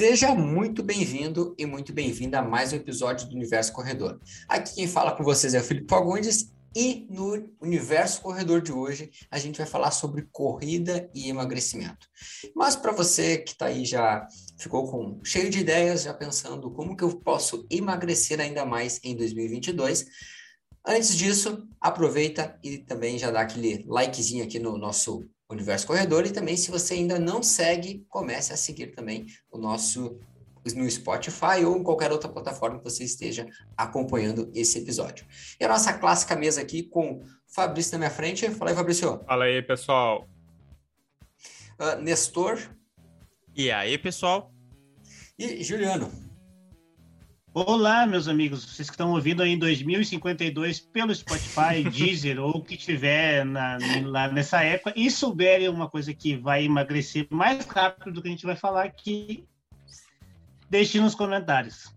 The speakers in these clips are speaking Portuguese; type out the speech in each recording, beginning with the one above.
Seja muito bem-vindo e muito bem-vinda a mais um episódio do Universo Corredor. Aqui quem fala com vocês é o Felipe Fagundes e no Universo Corredor de hoje a gente vai falar sobre corrida e emagrecimento. Mas para você que está aí já ficou com cheio de ideias, já pensando como que eu posso emagrecer ainda mais em 2022, antes disso, aproveita e também já dá aquele likezinho aqui no nosso Universo Corredor. E também, se você ainda não segue, comece a seguir também o nosso no Spotify ou em qualquer outra plataforma que você esteja acompanhando esse episódio. E a nossa clássica mesa aqui com Fabrício na minha frente. Fala aí, Fabrício. Fala aí, pessoal. Uh, Nestor. E aí, pessoal. E Juliano. Olá, meus amigos, vocês que estão ouvindo aí em 2052 pelo Spotify, Deezer ou o que tiver na, lá nessa época e souberem uma coisa que vai emagrecer mais rápido do que a gente vai falar aqui, deixe nos comentários.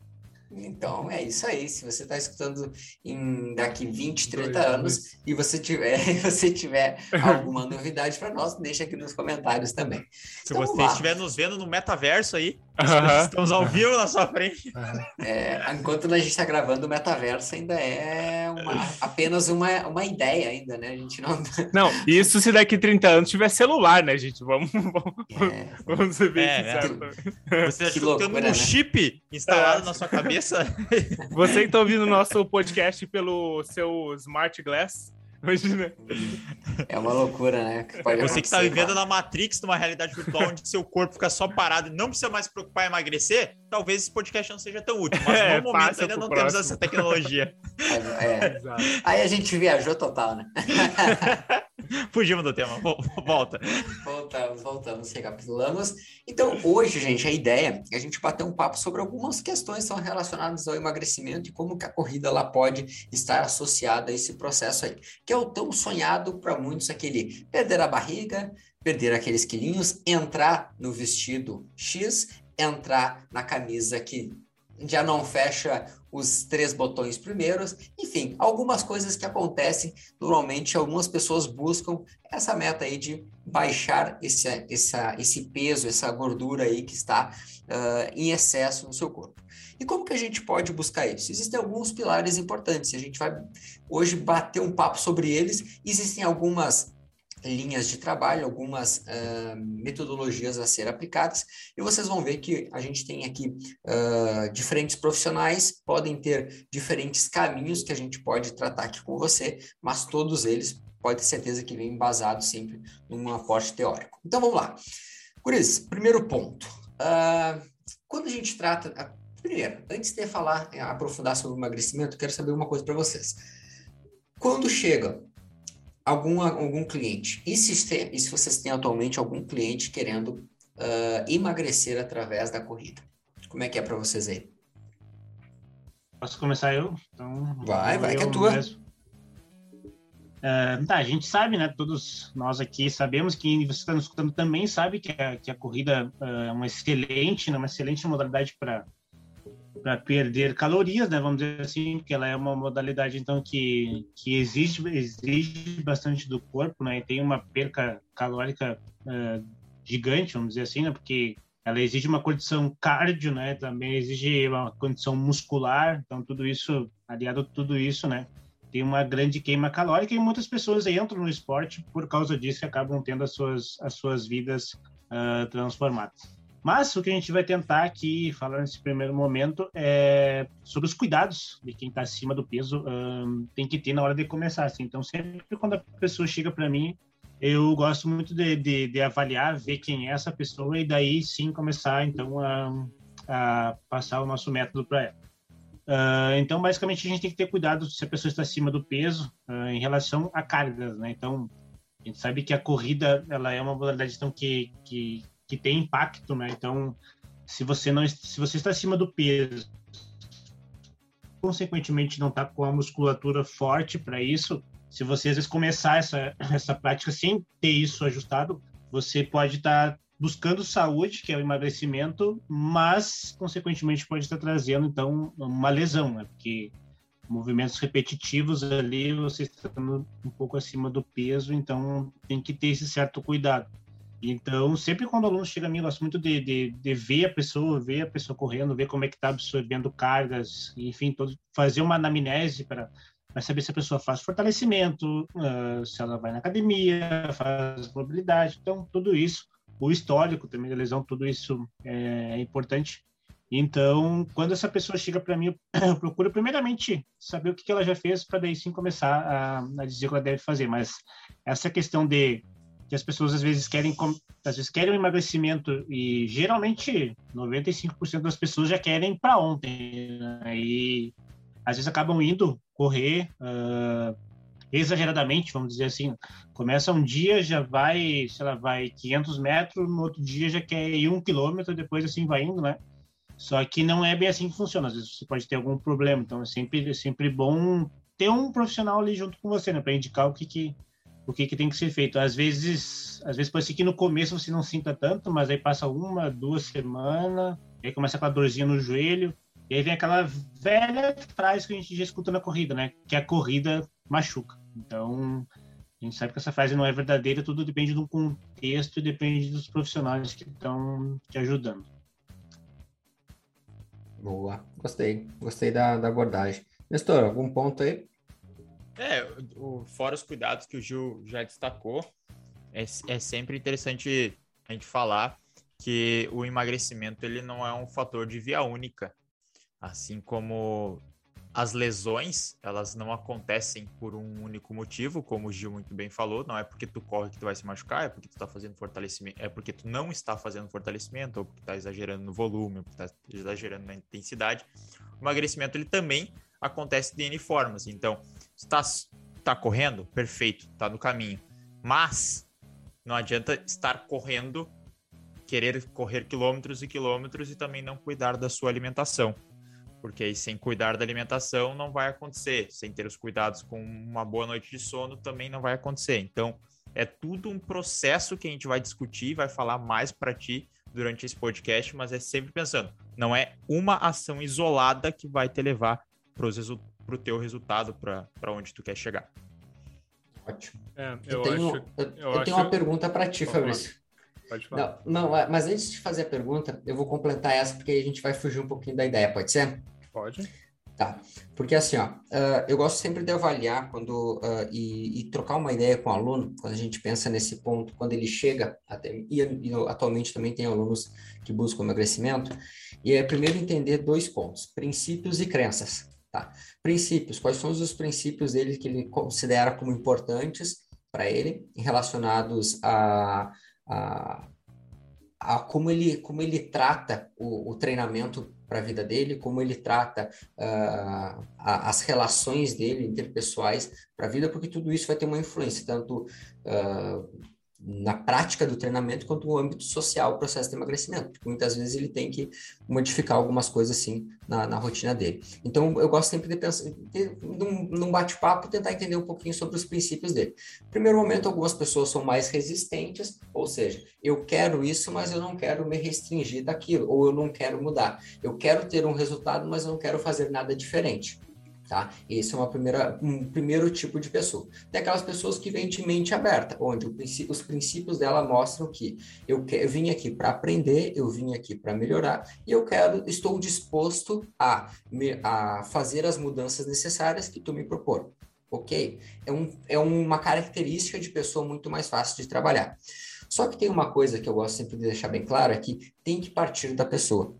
Então, é isso aí. Se você está escutando em daqui 20, 30 anos e você tiver, você tiver alguma novidade para nós, deixa aqui nos comentários também. Se então, você estiver nos vendo no metaverso aí, estamos ao vivo na sua frente. É, enquanto a gente está gravando, o metaverso ainda é uma, apenas uma, uma ideia ainda, né? A gente não... Não, isso se daqui 30 anos tiver celular, né, gente? Vamos, vamos, é. vamos ser bem é, né? Você achou que tem um chip instalado é. na sua cabeça? cabeça. Você que está ouvindo o nosso podcast pelo seu Smart Glass, Imagina. É uma loucura, né? Que Você que está vivendo na Matrix, numa realidade virtual onde seu corpo fica só parado e não precisa mais se preocupar em emagrecer, talvez esse podcast não seja tão útil. Mas é, no momento ainda não próximo. temos essa tecnologia. É, é. Aí a gente viajou total, né? Fugimos do tema. Volta. Voltamos, voltamos, recapitulamos. Então, hoje, gente, a ideia é a gente bater um papo sobre algumas questões que são relacionadas ao emagrecimento e como que a corrida lá pode estar associada a esse processo aí. Que é o tão sonhado para muitos aquele perder a barriga, perder aqueles quilinhos, entrar no vestido X, entrar na camisa que já não fecha os três botões primeiros, enfim, algumas coisas que acontecem. Normalmente, algumas pessoas buscam essa meta aí de baixar esse, essa, esse peso, essa gordura aí que está uh, em excesso no seu corpo. E como que a gente pode buscar isso? Existem alguns pilares importantes, a gente vai hoje bater um papo sobre eles. Existem algumas linhas de trabalho, algumas uh, metodologias a ser aplicadas, e vocês vão ver que a gente tem aqui uh, diferentes profissionais, podem ter diferentes caminhos que a gente pode tratar aqui com você, mas todos eles pode ter certeza que vem embasado sempre num aporte teórico. Então vamos lá. Curis, primeiro ponto. Uh, quando a gente trata. Primeiro, antes de falar, aprofundar sobre o emagrecimento, quero saber uma coisa para vocês. Quando chega algum, algum cliente. E se, tem, e se vocês têm atualmente algum cliente querendo uh, emagrecer através da corrida? Como é que é para vocês aí? Posso começar eu? Então, vai, vai, que é tua. Uh, tá, a gente sabe, né? Todos nós aqui sabemos que você está nos escutando também sabe que a, que a corrida uh, é uma excelente, né, uma excelente modalidade para para perder calorias, né? Vamos dizer assim, porque ela é uma modalidade então que que exige exige bastante do corpo, né? E tem uma perca calórica uh, gigante, vamos dizer assim, né? Porque ela exige uma condição cardio, né? Também exige uma condição muscular, então tudo isso aliado a tudo isso, né? Tem uma grande queima calórica e muitas pessoas entram no esporte por causa disso e acabam tendo as suas as suas vidas uh, transformadas. Mas o que a gente vai tentar aqui falar nesse primeiro momento é sobre os cuidados de quem está acima do peso um, tem que ter na hora de começar. Assim. Então, sempre quando a pessoa chega para mim, eu gosto muito de, de, de, avaliar, ver quem é essa pessoa e daí sim começar então a, a passar o nosso método para ela. Uh, então, basicamente, a gente tem que ter cuidado se a pessoa está acima do peso uh, em relação a cargas, né? Então, a gente sabe que a corrida ela é uma modalidade então, que, que que tem impacto, né? Então, se você não se você está acima do peso, consequentemente não está com a musculatura forte para isso, se você às vezes começar essa essa prática sem ter isso ajustado, você pode estar tá buscando saúde, que é o emagrecimento, mas consequentemente pode estar trazendo então uma lesão, né? Porque movimentos repetitivos ali você está um pouco acima do peso, então tem que ter esse certo cuidado. Então, sempre quando o aluno chega a mim, eu gosto muito de, de, de, ver a pessoa, ver a pessoa correndo, ver como é que está absorvendo cargas, enfim, todo, fazer uma anamnese para saber se a pessoa faz fortalecimento, uh, se ela vai na academia, faz mobilidade. Então, tudo isso, o histórico também da lesão, tudo isso é, é importante. Então, quando essa pessoa chega para mim, eu procuro primeiramente saber o que, que ela já fez para daí sim começar a, a dizer o que ela deve fazer. Mas essa questão de que as pessoas às vezes querem às vezes querem um emagrecimento e geralmente 95% das pessoas já querem para ontem né? e às vezes acabam indo correr uh, exageradamente vamos dizer assim. Começa um dia já vai sei lá vai 500 metros no outro dia já quer ir um quilômetro depois assim vai indo né? Só que não é bem assim que funciona. Às vezes você pode ter algum problema. Então é sempre é sempre bom ter um profissional ali junto com você né? Para indicar o que que o que, que tem que ser feito. Às vezes, às vezes pode ser que no começo você não sinta tanto, mas aí passa uma, duas semanas, aí começa aquela dorzinha no joelho, e aí vem aquela velha frase que a gente já escuta na corrida, né? Que a corrida machuca. Então, a gente sabe que essa frase não é verdadeira, tudo depende do contexto e depende dos profissionais que estão te ajudando. Boa, gostei, gostei da, da abordagem. Nestor, algum ponto aí? É, o, fora os cuidados que o Gil já destacou, é, é sempre interessante a gente falar que o emagrecimento ele não é um fator de via única, assim como as lesões, elas não acontecem por um único motivo, como o Gil muito bem falou, não é porque tu corre que tu vai se machucar, é porque tu tá fazendo fortalecimento, é porque tu não está fazendo fortalecimento, ou porque tá exagerando no volume, ou porque tá exagerando na intensidade. O emagrecimento ele também acontece de N formas. Então, está tá correndo, perfeito, está no caminho. Mas não adianta estar correndo, querer correr quilômetros e quilômetros e também não cuidar da sua alimentação. Porque aí, sem cuidar da alimentação, não vai acontecer. Sem ter os cuidados com uma boa noite de sono, também não vai acontecer. Então, é tudo um processo que a gente vai discutir, vai falar mais para ti durante esse podcast, mas é sempre pensando, não é uma ação isolada que vai te levar para o teu resultado, para onde tu quer chegar. Ótimo. É, eu, eu, tenho, acho, eu, eu, eu tenho uma pergunta para ti, Fabrício. Pode falar. Não, não, mas antes de fazer a pergunta, eu vou completar essa, porque a gente vai fugir um pouquinho da ideia, pode ser? Pode. Tá, porque assim, ó, uh, eu gosto sempre de avaliar quando uh, e, e, trocar uma ideia com o aluno, quando a gente pensa nesse ponto, quando ele chega, até, e, e atualmente também tem alunos que buscam emagrecimento, e é primeiro entender dois pontos, princípios e crenças. Tá? Princípios, quais são os princípios dele que ele considera como importantes para ele, relacionados a, a, a, como, ele, como ele trata o, o treinamento para a vida dele, como ele trata uh, as relações dele interpessoais para a vida, porque tudo isso vai ter uma influência, tanto uh, na prática do treinamento quanto no âmbito social o processo de emagrecimento, porque muitas vezes ele tem que modificar algumas coisas assim na, na rotina dele. Então eu gosto sempre de pensar, de, num, num bate-papo, tentar entender um pouquinho sobre os princípios dele. Primeiro momento, algumas pessoas são mais resistentes, ou seja, eu quero isso, mas eu não quero me restringir daquilo, ou eu não quero mudar. Eu quero ter um resultado, mas eu não quero fazer nada diferente tá? Esse é uma primeira, um primeiro tipo de pessoa. Tem aquelas pessoas que vêm de mente aberta, onde os princípios dela mostram que eu, que, eu vim aqui para aprender, eu vim aqui para melhorar e eu quero, estou disposto a, a fazer as mudanças necessárias que tu me propor. Ok? É, um, é uma característica de pessoa muito mais fácil de trabalhar. Só que tem uma coisa que eu gosto sempre de deixar bem claro, é que tem que partir da pessoa.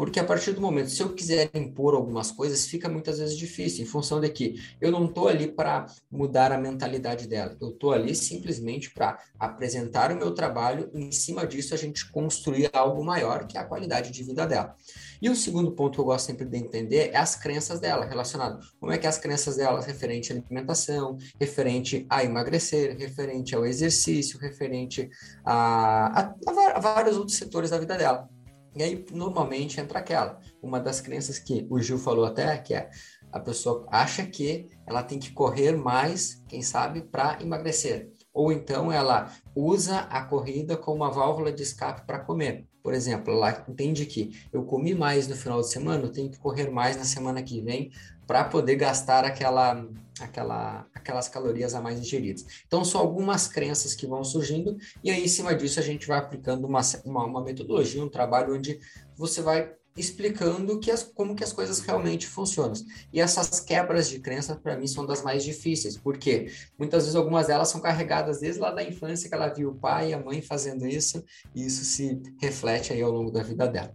Porque a partir do momento, se eu quiser impor algumas coisas, fica muitas vezes difícil, em função de que eu não estou ali para mudar a mentalidade dela, eu estou ali simplesmente para apresentar o meu trabalho, e em cima disso a gente construir algo maior, que é a qualidade de vida dela. E o segundo ponto que eu gosto sempre de entender é as crenças dela, relacionado como é que as crenças dela referente à alimentação, referente a emagrecer, referente ao exercício, referente a, a, a vários outros setores da vida dela. E aí, normalmente, entra aquela. Uma das crenças que o Gil falou até, que é a pessoa acha que ela tem que correr mais, quem sabe, para emagrecer. Ou então ela usa a corrida como uma válvula de escape para comer. Por exemplo, ela entende que eu comi mais no final de semana, eu tenho que correr mais na semana que vem para poder gastar aquela, aquela, aquelas calorias a mais ingeridas. Então, são algumas crenças que vão surgindo, e aí, em cima disso, a gente vai aplicando uma, uma, uma metodologia, um trabalho onde você vai explicando que as, como que as coisas realmente funcionam. E essas quebras de crença, para mim, são das mais difíceis, porque muitas vezes algumas delas são carregadas desde lá da infância, que ela viu o pai e a mãe fazendo isso, e isso se reflete aí ao longo da vida dela.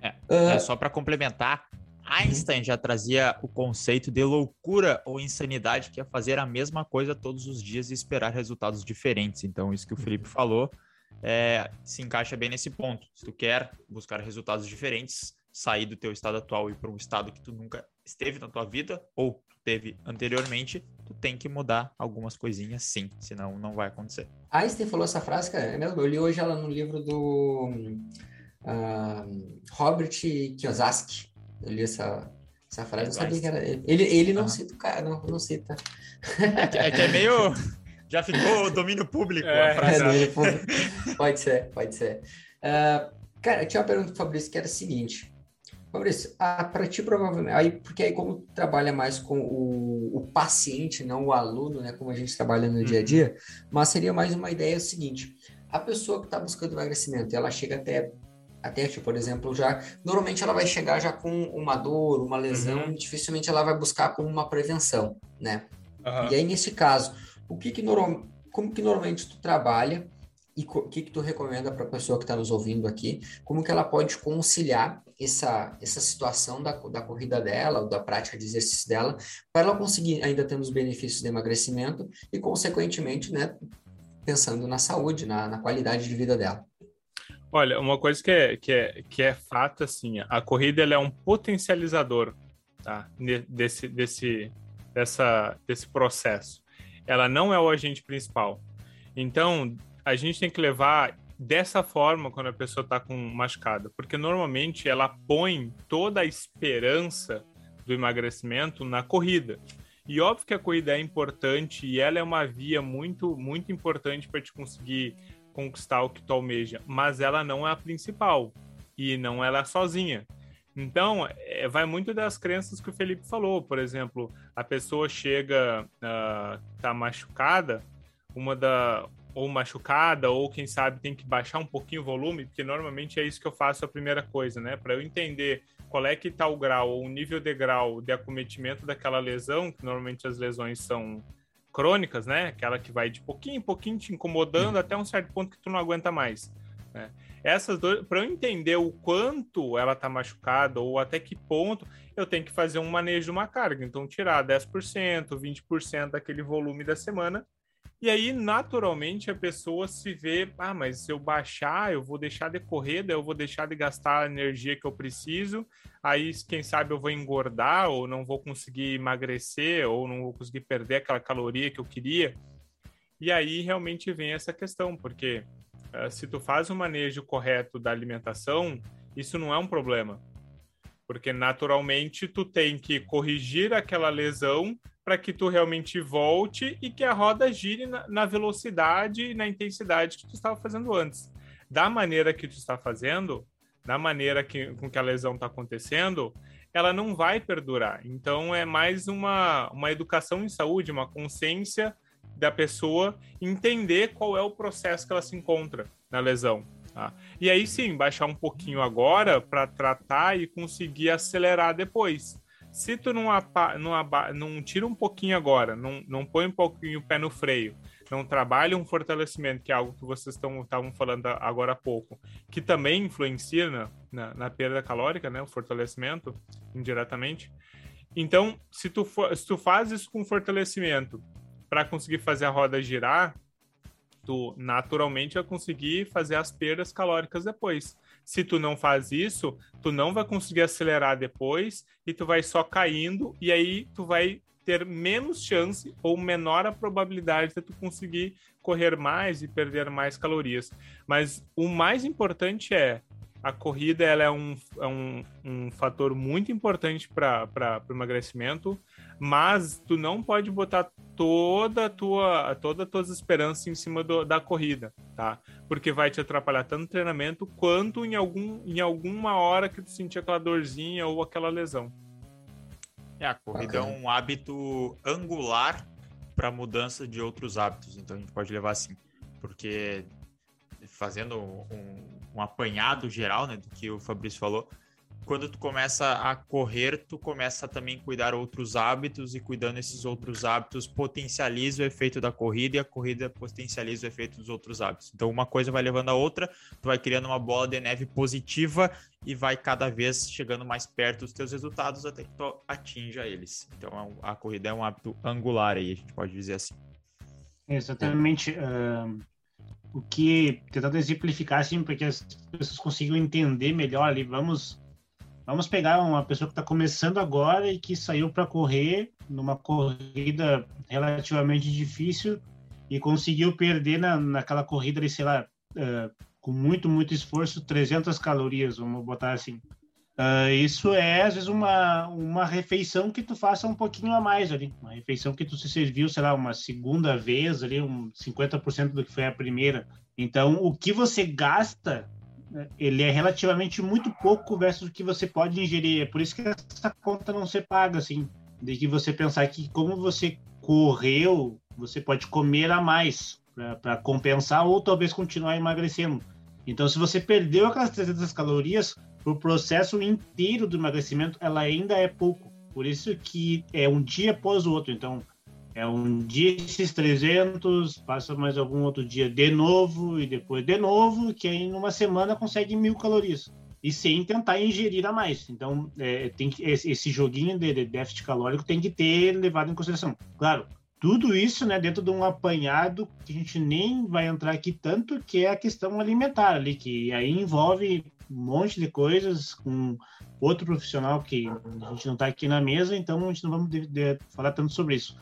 É, uh, é só para complementar, Einstein já trazia o conceito de loucura ou insanidade, que é fazer a mesma coisa todos os dias e esperar resultados diferentes. Então, isso que o Felipe falou é, se encaixa bem nesse ponto. Se tu quer buscar resultados diferentes, sair do teu estado atual e para um estado que tu nunca esteve na tua vida ou teve anteriormente, tu tem que mudar algumas coisinhas sim, senão não vai acontecer. Einstein falou essa frase, cara, é mesmo, eu li hoje ela no livro do uh, Robert Kiyosaki. Eu li essa, essa frase, não sabia que era ele. Ele, ele não uhum. cita o cara, não, não cita. É que, é que é meio Já ficou domínio público é, a frase. É, domínio público. pode ser, pode ser. Uh, cara, eu tinha uma pergunta para Fabrício que era a seguinte. Fabrício, ah, para ti provavelmente, aí, porque aí como trabalha mais com o, o, paciente, não o aluno, né, como a gente trabalha no dia a dia, uhum. mas seria mais uma ideia seguinte, a pessoa que está buscando emagrecimento, ela chega até, até, tipo, por exemplo, já, normalmente ela vai chegar já com uma dor, uma lesão, uhum. dificilmente ela vai buscar como uma prevenção, né? Uhum. E aí, nesse caso, o que que normal, como que normalmente tu trabalha e o que que tu recomenda para a pessoa que está nos ouvindo aqui, como que ela pode conciliar essa, essa situação da, da corrida dela, da prática de exercício dela, para ela conseguir ainda ter os benefícios de emagrecimento e, consequentemente, né, pensando na saúde, na, na qualidade de vida dela. Olha, uma coisa que é, que é, que é fato, assim, a corrida ela é um potencializador tá? desse, desse, dessa, desse processo ela não é o agente principal. Então, a gente tem que levar dessa forma quando a pessoa está com machucada, porque normalmente ela põe toda a esperança do emagrecimento na corrida. E óbvio que a corrida é importante e ela é uma via muito, muito importante para te conseguir conquistar o que tu almeja, mas ela não é a principal e não ela é sozinha. Então, é, vai muito das crenças que o Felipe falou. Por exemplo, a pessoa chega, uh, tá machucada, uma da ou machucada, ou quem sabe tem que baixar um pouquinho o volume, porque normalmente é isso que eu faço a primeira coisa, né? Para eu entender qual é que tá o grau ou o nível de grau de acometimento daquela lesão, que normalmente as lesões são crônicas, né? Aquela que vai de pouquinho em pouquinho te incomodando uhum. até um certo ponto que tu não aguenta mais. Né? Essas duas, para eu entender o quanto ela está machucada ou até que ponto, eu tenho que fazer um manejo de uma carga. Então, tirar 10%, 20% daquele volume da semana. E aí, naturalmente, a pessoa se vê, ah, mas se eu baixar, eu vou deixar de correr, daí eu vou deixar de gastar a energia que eu preciso. Aí, quem sabe, eu vou engordar, ou não vou conseguir emagrecer, ou não vou conseguir perder aquela caloria que eu queria. E aí, realmente, vem essa questão, porque uh, se tu faz o manejo correto da alimentação, isso não é um problema. Porque naturalmente tu tem que corrigir aquela lesão para que tu realmente volte e que a roda gire na, na velocidade e na intensidade que tu estava fazendo antes. Da maneira que tu está fazendo, da maneira que, com que a lesão está acontecendo, ela não vai perdurar. Então é mais uma, uma educação em saúde, uma consciência da pessoa entender qual é o processo que ela se encontra na lesão. Tá? E aí sim, baixar um pouquinho agora para tratar e conseguir acelerar depois. Se tu não, não, não tira um pouquinho agora, não, não põe um pouquinho o pé no freio, não trabalha um fortalecimento, que é algo que vocês estavam falando agora há pouco, que também influencia na, na, na, perda calórica, né? O fortalecimento, indiretamente. Então, se tu, for, se tu faz isso com fortalecimento para conseguir fazer a roda girar, tu naturalmente vai conseguir fazer as perdas calóricas depois. Se tu não faz isso, tu não vai conseguir acelerar depois e tu vai só caindo e aí tu vai ter menos chance ou menor a probabilidade de tu conseguir correr mais e perder mais calorias. Mas o mais importante é a corrida ela é um, é um, um fator muito importante para o emagrecimento, mas tu não pode botar toda a tua toda as tuas esperanças em cima do, da corrida, tá? Porque vai te atrapalhar tanto no treinamento quanto em algum em alguma hora que tu sentir aquela dorzinha ou aquela lesão. É, a corrida Bacana. é um hábito angular para mudança de outros hábitos, então a gente pode levar assim, porque fazendo um, um apanhado geral, né, do que o Fabrício falou, quando tu começa a correr, tu começa a também cuidar outros hábitos e cuidando esses outros hábitos potencializa o efeito da corrida e a corrida potencializa o efeito dos outros hábitos. Então uma coisa vai levando a outra, tu vai criando uma bola de neve positiva e vai cada vez chegando mais perto dos teus resultados até que tu atinja eles. Então a corrida é um hábito angular aí, a gente pode dizer assim. Exatamente. Uh, o que tentando exemplificar assim para que as pessoas consigam entender melhor ali, vamos Vamos pegar uma pessoa que está começando agora e que saiu para correr numa corrida relativamente difícil e conseguiu perder na, naquela corrida, ali, sei lá, uh, com muito, muito esforço, 300 calorias, vamos botar assim. Uh, isso é, às vezes, uma, uma refeição que tu faça um pouquinho a mais ali. Uma refeição que tu se serviu, sei lá, uma segunda vez ali, um 50% do que foi a primeira. Então, o que você gasta ele é relativamente muito pouco versus o que você pode ingerir. É por isso que essa conta não se paga, assim. De que você pensar que como você correu, você pode comer a mais para compensar ou talvez continuar emagrecendo. Então, se você perdeu aquelas 300 calorias, o processo inteiro do emagrecimento, ela ainda é pouco. Por isso que é um dia após o outro. Então, é um dia esses 300, passa mais algum outro dia de novo e depois de novo, que aí numa semana consegue mil calorias. E sem tentar ingerir a mais. Então, é, tem que, esse joguinho de déficit calórico tem que ter levado em consideração. Claro, tudo isso né, dentro de um apanhado que a gente nem vai entrar aqui tanto, que é a questão alimentar ali, que aí envolve um monte de coisas com outro profissional que a gente não está aqui na mesa, então a gente não vamos de, de, falar tanto sobre isso.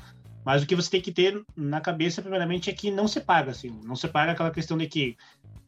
Mas o que você tem que ter na cabeça, primeiramente, é que não se paga, assim. Não se paga aquela questão de que,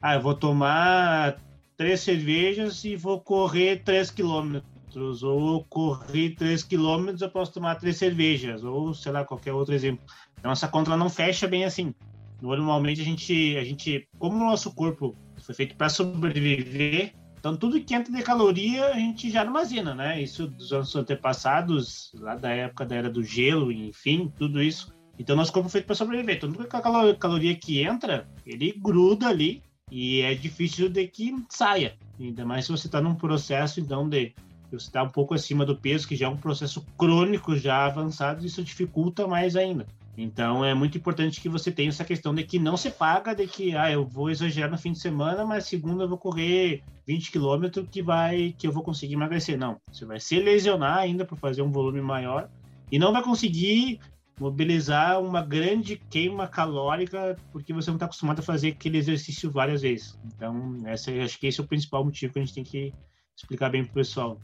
ah, eu vou tomar três cervejas e vou correr três quilômetros. Ou correr três quilômetros, eu posso tomar três cervejas. Ou, sei lá, qualquer outro exemplo. Então, essa conta não fecha bem assim. Normalmente, a gente, a gente como o nosso corpo foi feito para sobreviver, então, tudo que entra de caloria, a gente já armazena, né? Isso dos anos antepassados, lá da época da era do gelo, enfim, tudo isso. Então, nosso corpo é feito para sobreviver. Então, que a caloria que entra, ele gruda ali e é difícil de que saia. Ainda mais se você está num processo, então, de você está um pouco acima do peso, que já é um processo crônico já avançado, isso dificulta mais ainda. Então é muito importante que você tenha essa questão de que não se paga de que ah, eu vou exagerar no fim de semana, mas segunda eu vou correr 20 quilômetros que vai que eu vou conseguir emagrecer. Não, você vai se lesionar ainda por fazer um volume maior e não vai conseguir mobilizar uma grande queima calórica porque você não está acostumado a fazer aquele exercício várias vezes. Então, essa, acho que esse é o principal motivo que a gente tem que explicar bem para o pessoal.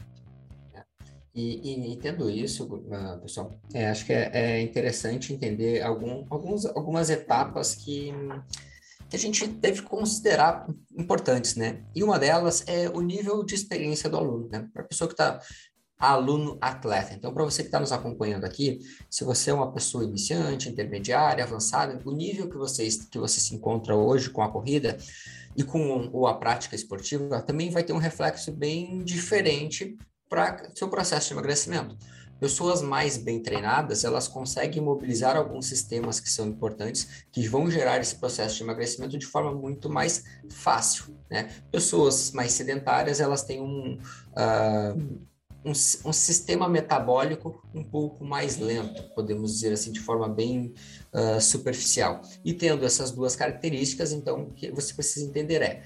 E, e, e, tendo isso, uh, pessoal, é, acho que é, é, interessante entender algum, alguns, algumas etapas que, que a gente deve considerar importantes, né? E uma delas é o nível de experiência do aluno, né? Para a pessoa que está aluno atleta. Então, para você que está nos acompanhando aqui, se você é uma pessoa iniciante, intermediária, avançada, o nível que você, que você se encontra hoje com a corrida e com ou a prática esportiva também vai ter um reflexo bem diferente para seu processo de emagrecimento. Pessoas mais bem treinadas, elas conseguem mobilizar alguns sistemas que são importantes, que vão gerar esse processo de emagrecimento de forma muito mais fácil, né? Pessoas mais sedentárias, elas têm um, uh, um, um, sistema metabólico um pouco mais lento, podemos dizer assim, de forma bem uh, superficial. E tendo essas duas características, então, o que você precisa entender é,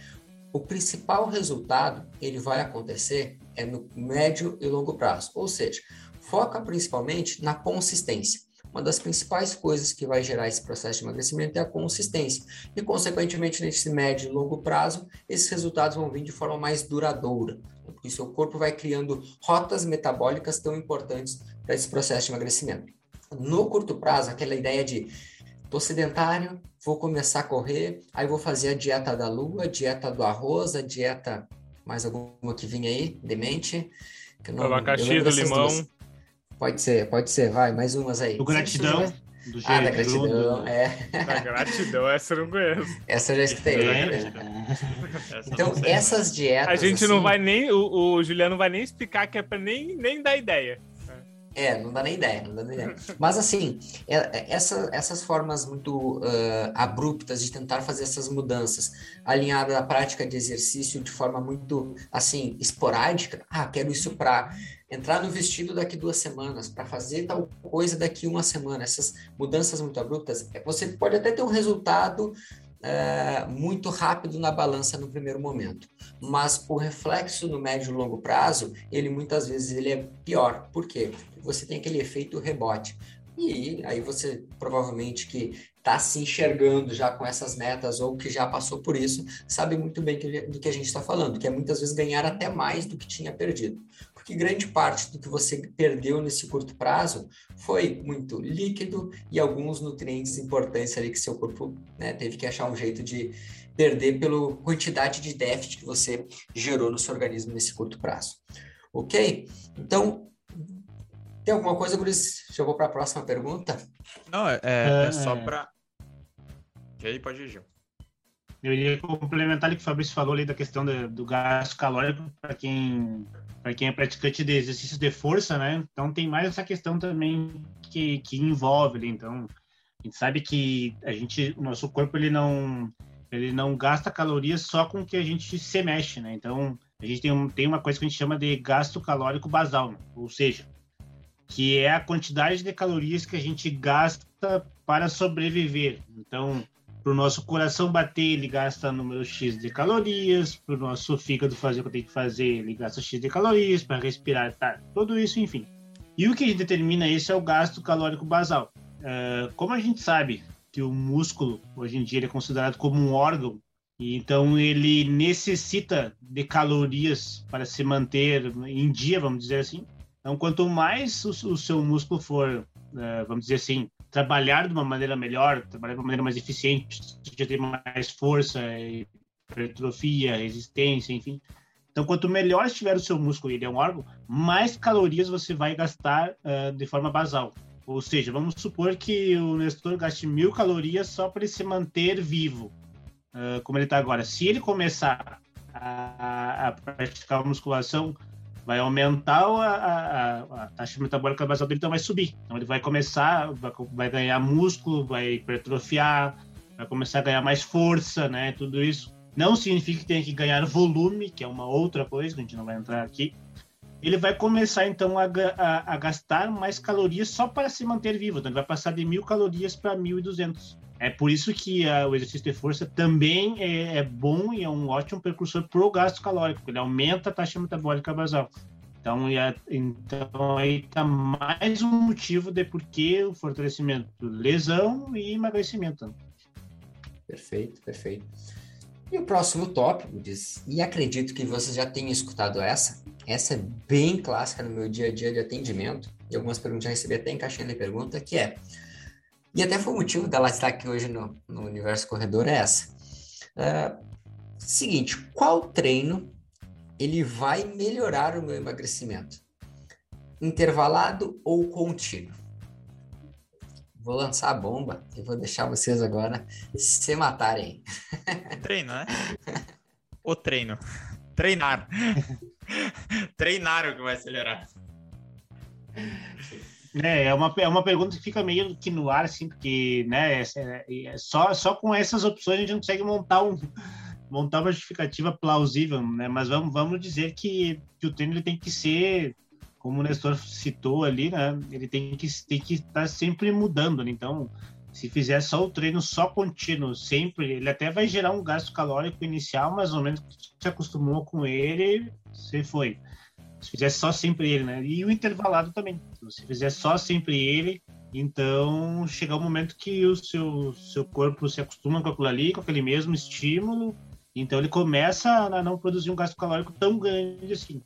o principal resultado, ele vai acontecer é no médio e longo prazo, ou seja, foca principalmente na consistência. Uma das principais coisas que vai gerar esse processo de emagrecimento é a consistência. E, consequentemente, nesse médio e longo prazo, esses resultados vão vir de forma mais duradoura. Porque o seu corpo vai criando rotas metabólicas tão importantes para esse processo de emagrecimento. No curto prazo, aquela ideia de tô sedentário, vou começar a correr, aí vou fazer a dieta da lua, a dieta do arroz, a dieta mais alguma que vinha aí, demente. Que não, Abacaxi do limão. Duas. Pode ser, pode ser, vai, mais umas aí. Do gratidão. Do ah, da gratidão, é. Da gratidão, essa eu não conheço. Essa eu já escutei. Né? então, essas dietas. A gente assim... não vai nem. O, o Juliano vai nem explicar que é pra nem, nem dar ideia. É, não dá nem ideia, não dá nem ideia. Mas assim, é, é, essa, essas formas muito uh, abruptas de tentar fazer essas mudanças, alinhada à prática de exercício de forma muito assim esporádica, ah, quero isso para entrar no vestido daqui duas semanas, para fazer tal coisa daqui uma semana, essas mudanças muito abruptas, é, você pode até ter um resultado é, muito rápido na balança no primeiro momento. Mas o reflexo no médio e longo prazo, ele muitas vezes ele é pior. Por quê? Porque você tem aquele efeito rebote. E aí você provavelmente que está se enxergando já com essas metas ou que já passou por isso, sabe muito bem do que a gente está falando, que é muitas vezes ganhar até mais do que tinha perdido que grande parte do que você perdeu nesse curto prazo foi muito líquido e alguns nutrientes importantes ali que seu corpo né, teve que achar um jeito de perder pela quantidade de déficit que você gerou no seu organismo nesse curto prazo. Ok? Então, tem alguma coisa, Guris? Já vou para a próxima pergunta? Não, é, é, é só para. Ok, pode ir, Gil. Eu iria complementar o que o Fabrício falou ali da questão do, do gasto calórico para quem para quem é praticante de exercícios de força, né? Então tem mais essa questão também que, que envolve, então a gente sabe que a gente, o nosso corpo ele não ele não gasta calorias só com o que a gente se mexe, né? Então a gente tem, um, tem uma coisa que a gente chama de gasto calórico basal, né? ou seja, que é a quantidade de calorias que a gente gasta para sobreviver. Então para o nosso coração bater, ele gasta número X de calorias. Para o nosso fígado fazer o que tem que fazer, ele gasta X de calorias. Para respirar, tá. Tudo isso, enfim. E o que determina isso é o gasto calórico basal. Uh, como a gente sabe que o músculo, hoje em dia, é considerado como um órgão, e então ele necessita de calorias para se manter em dia, vamos dizer assim. Então, quanto mais o, o seu músculo for, uh, vamos dizer assim, trabalhar de uma maneira melhor, trabalhar de uma maneira mais eficiente, já ter mais força, hipertrofia, resistência, enfim. Então, quanto melhor estiver o seu músculo e ele é um órgão, mais calorias você vai gastar uh, de forma basal. Ou seja, vamos supor que o Nestor gaste mil calorias só para ele se manter vivo, uh, como ele está agora. Se ele começar a, a praticar musculação vai aumentar a, a, a, taxa metabólica basal dele, então vai subir. Então ele vai começar, vai, vai, ganhar músculo, vai hipertrofiar, vai começar a ganhar mais força, né? Tudo isso. Não significa que tenha que ganhar volume, que é uma outra coisa, que a gente não vai entrar aqui. Ele vai começar então a, a, a gastar mais calorias só para se manter vivo. Então ele vai passar de mil calorias para 1.200. É por isso que uh, o exercício de força também é, é, bom e é um ótimo precursor para o gasto calórico, ele aumenta a taxa metabólica basal. Então, então aí está mais um motivo de por que o fortalecimento, lesão e emagrecimento. Perfeito, perfeito. E o próximo tópico diz, e acredito que você já tenha escutado essa, essa é bem clássica no meu dia a dia de atendimento, e algumas perguntas já recebi até em caixinha de pergunta, que é, e até foi o motivo dela estar aqui hoje no, no Universo Corredor é essa. Uh, seguinte, qual treino ele vai melhorar o meu emagrecimento? Intervalado ou contínuo? Vou lançar a bomba e vou deixar vocês agora se matarem. Treino, né? o treino. Treinar. Treinar o que vai acelerar. É, é uma, é uma pergunta que fica meio que no ar, assim, porque, né, é, é, só, só com essas opções a gente não consegue montar, um, montar uma justificativa plausível, né, mas vamos, vamos dizer que, que o treino ele tem que ser, como o Nestor citou ali, né, ele tem que tem que estar tá sempre mudando, né, então, se fizer só o treino só contínuo, sempre, ele até vai gerar um gasto calórico inicial, mais ou menos se acostumou com ele, você foi. Se fizer só sempre ele, né? E o intervalado também. Se você fizer só sempre ele, então chega um momento que o seu, seu corpo se acostuma com aquilo ali, com aquele mesmo estímulo, então ele começa a não produzir um gasto calórico tão grande assim.